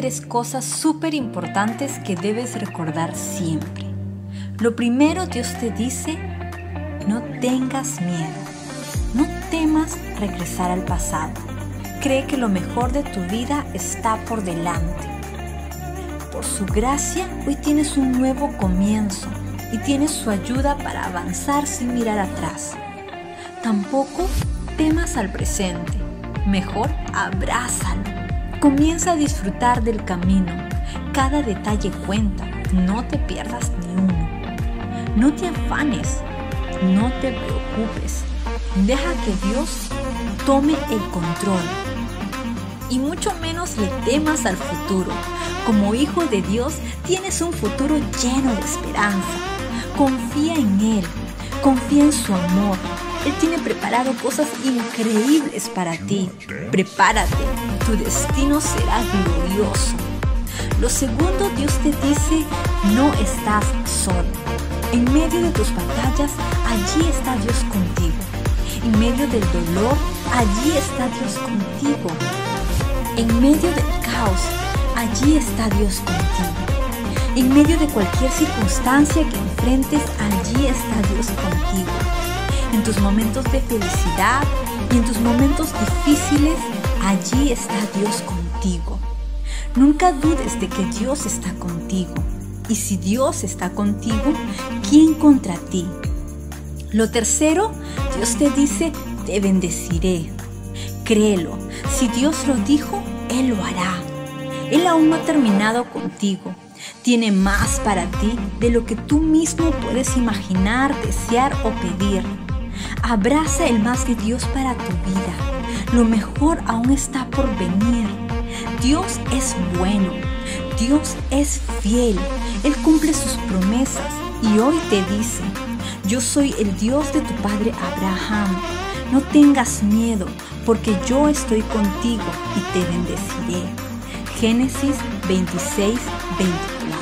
tres cosas súper importantes que debes recordar siempre. Lo primero, Dios te dice, no tengas miedo, no temas regresar al pasado. Cree que lo mejor de tu vida está por delante. Por su gracia, hoy tienes un nuevo comienzo y tienes su ayuda para avanzar sin mirar atrás. Tampoco temas al presente, mejor abrázalo. Comienza a disfrutar del camino. Cada detalle cuenta, no te pierdas ni uno. No te afanes, no te preocupes. Deja que Dios tome el control. Y mucho menos le temas al futuro. Como hijo de Dios tienes un futuro lleno de esperanza. Confía en Él, confía en su amor. Él tiene preparado cosas increíbles para ti. Prepárate, tu destino será glorioso. Lo segundo, Dios te dice, no estás solo. En medio de tus batallas, allí está Dios contigo. En medio del dolor, allí está Dios contigo. En medio del caos, allí está Dios contigo. En medio de cualquier circunstancia que enfrentes, allí está Dios contigo. En tus momentos de felicidad y en tus momentos difíciles, allí está Dios contigo. Nunca dudes de que Dios está contigo. Y si Dios está contigo, ¿quién contra ti? Lo tercero, Dios te dice, te bendeciré. Créelo, si Dios lo dijo, Él lo hará. Él aún no ha terminado contigo. Tiene más para ti de lo que tú mismo puedes imaginar, desear o pedir. Abraza el más de Dios para tu vida. Lo mejor aún está por venir. Dios es bueno. Dios es fiel. Él cumple sus promesas y hoy te dice, yo soy el Dios de tu padre Abraham. No tengas miedo, porque yo estoy contigo y te bendeciré. Génesis 26, 24.